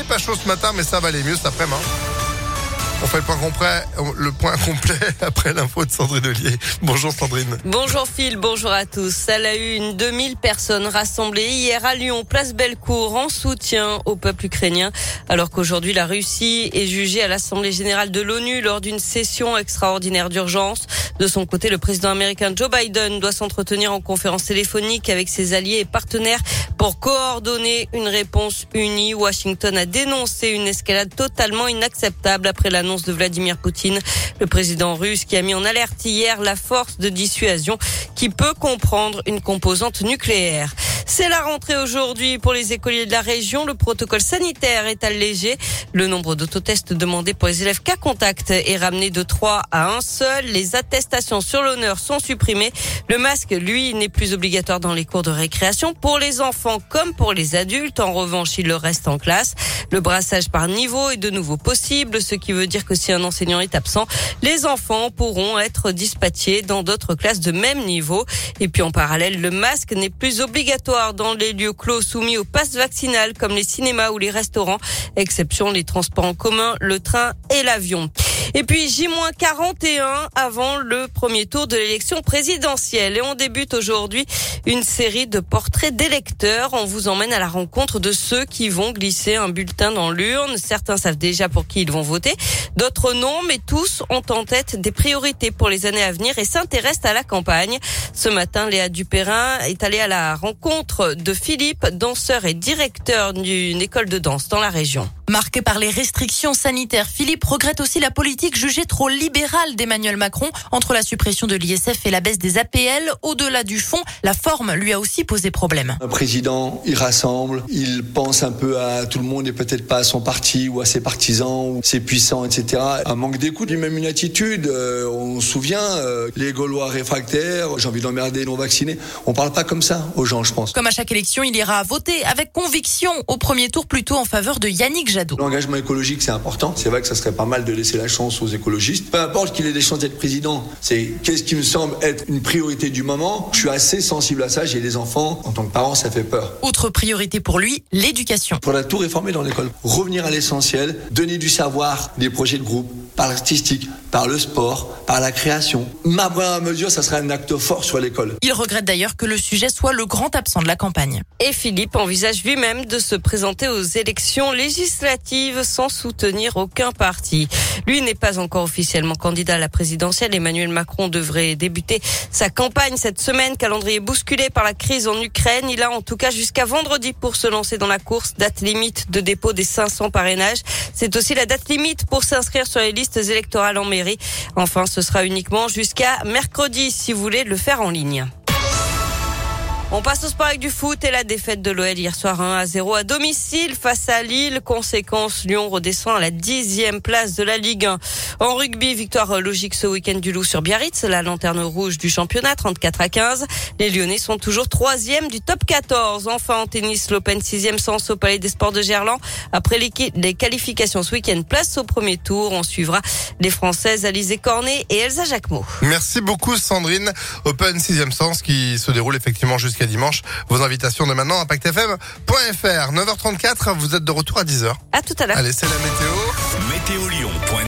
mais pas chaud ce matin, mais ça va aller mieux cet après-midi. hein. On fait le point complet, le point complet après l'info de Sandrine Ollier. Bonjour Sandrine. Bonjour Phil, bonjour à tous. À la une, 2000 personnes rassemblées hier à Lyon, place Bellecour, en soutien au peuple ukrainien, alors qu'aujourd'hui la Russie est jugée à l'Assemblée générale de l'ONU lors d'une session extraordinaire d'urgence. De son côté, le président américain Joe Biden doit s'entretenir en conférence téléphonique avec ses alliés et partenaires pour coordonner une réponse unie. Washington a dénoncé une escalade totalement inacceptable après l'annonce de Vladimir Poutine, le président russe qui a mis en alerte hier la force de dissuasion qui peut comprendre une composante nucléaire. C'est la rentrée aujourd'hui pour les écoliers de la région. Le protocole sanitaire est allégé. Le nombre d'autotests demandés pour les élèves cas contact est ramené de 3 à 1 seul. Les attestations sur l'honneur sont supprimées. Le masque, lui, n'est plus obligatoire dans les cours de récréation pour les enfants comme pour les adultes. En revanche, il le reste en classe. Le brassage par niveau est de nouveau possible, ce qui veut dire que si un enseignant est absent, les enfants pourront être dispatchés dans d'autres classes de même niveau. Et puis en parallèle, le masque n'est plus obligatoire dans les lieux clos soumis au pass vaccinal comme les cinémas ou les restaurants, exception les transports en commun, le train et l'avion. Et puis J-41 avant le premier tour de l'élection présidentielle. Et on débute aujourd'hui une série de portraits d'électeurs. On vous emmène à la rencontre de ceux qui vont glisser un bulletin dans l'urne. Certains savent déjà pour qui ils vont voter, d'autres non, mais tous ont en tête des priorités pour les années à venir et s'intéressent à la campagne. Ce matin, Léa Dupérin est allée à la rencontre de Philippe, danseur et directeur d'une école de danse dans la région. Marqué par les restrictions sanitaires, Philippe regrette aussi la politique jugée trop libérale d'Emmanuel Macron entre la suppression de l'ISF et la baisse des APL. Au-delà du fond, la forme lui a aussi posé problème. Un président, il rassemble, il pense un peu à tout le monde et peut-être pas à son parti ou à ses partisans ou ses puissants, etc. Un manque d'écoute, même une attitude. Euh, on se souvient, euh, les Gaulois réfractaires, j'ai envie d'emmerder les non-vaccinés. On parle pas comme ça aux gens, je pense. Comme à chaque élection, il ira voter avec conviction au premier tour plutôt en faveur de Yannick Jadot. L'engagement écologique, c'est important. C'est vrai que ça serait pas mal de laisser la chance aux écologistes. Peu importe qu'il ait des chances d'être président, c'est qu'est-ce qui me semble être une priorité du moment. Je suis assez sensible à ça. J'ai des enfants. En tant que parent, ça fait peur. Autre priorité pour lui, l'éducation. Pour la tout réformer dans l'école. Revenir à l'essentiel, donner du savoir, des projets de groupe, par l'artistique, par le sport, par la création. Ma première mesure, ça sera un acte fort sur l'école. Il regrette d'ailleurs que le sujet soit le grand absent de la campagne. Et Philippe envisage lui-même de se présenter aux élections législatives sans soutenir aucun parti. Lui n'est pas encore officiellement candidat à la présidentielle. Emmanuel Macron devrait débuter sa campagne cette semaine, calendrier bousculé par la crise en Ukraine. Il a en tout cas jusqu'à vendredi pour se lancer dans la course, date limite de dépôt des 500 parrainages. C'est aussi la date limite pour s'inscrire sur les listes électorales en mairie. Enfin, ce sera uniquement jusqu'à mercredi si vous voulez le faire en ligne. On passe au sport avec du foot et la défaite de l'OL hier soir 1 à 0 à domicile face à Lille. Conséquence, Lyon redescend à la dixième place de la Ligue 1. En rugby, victoire logique ce week-end du Loup sur Biarritz, la lanterne rouge du championnat, 34 à 15. Les Lyonnais sont toujours troisième du top 14. Enfin, en tennis, l'Open sixième sens au Palais des Sports de Gerland. Après les qualifications ce week-end, place au premier tour. On suivra les Françaises Alizé Cornet et Elsa Jacquemot. Merci beaucoup Sandrine. Open sixième sens qui se déroule effectivement jusqu'à dimanche. Vos invitations de maintenant, impactfm.fr. 9h34, vous êtes de retour à 10h. À tout à l'heure. Allez, c'est la météo. Météo Lyon.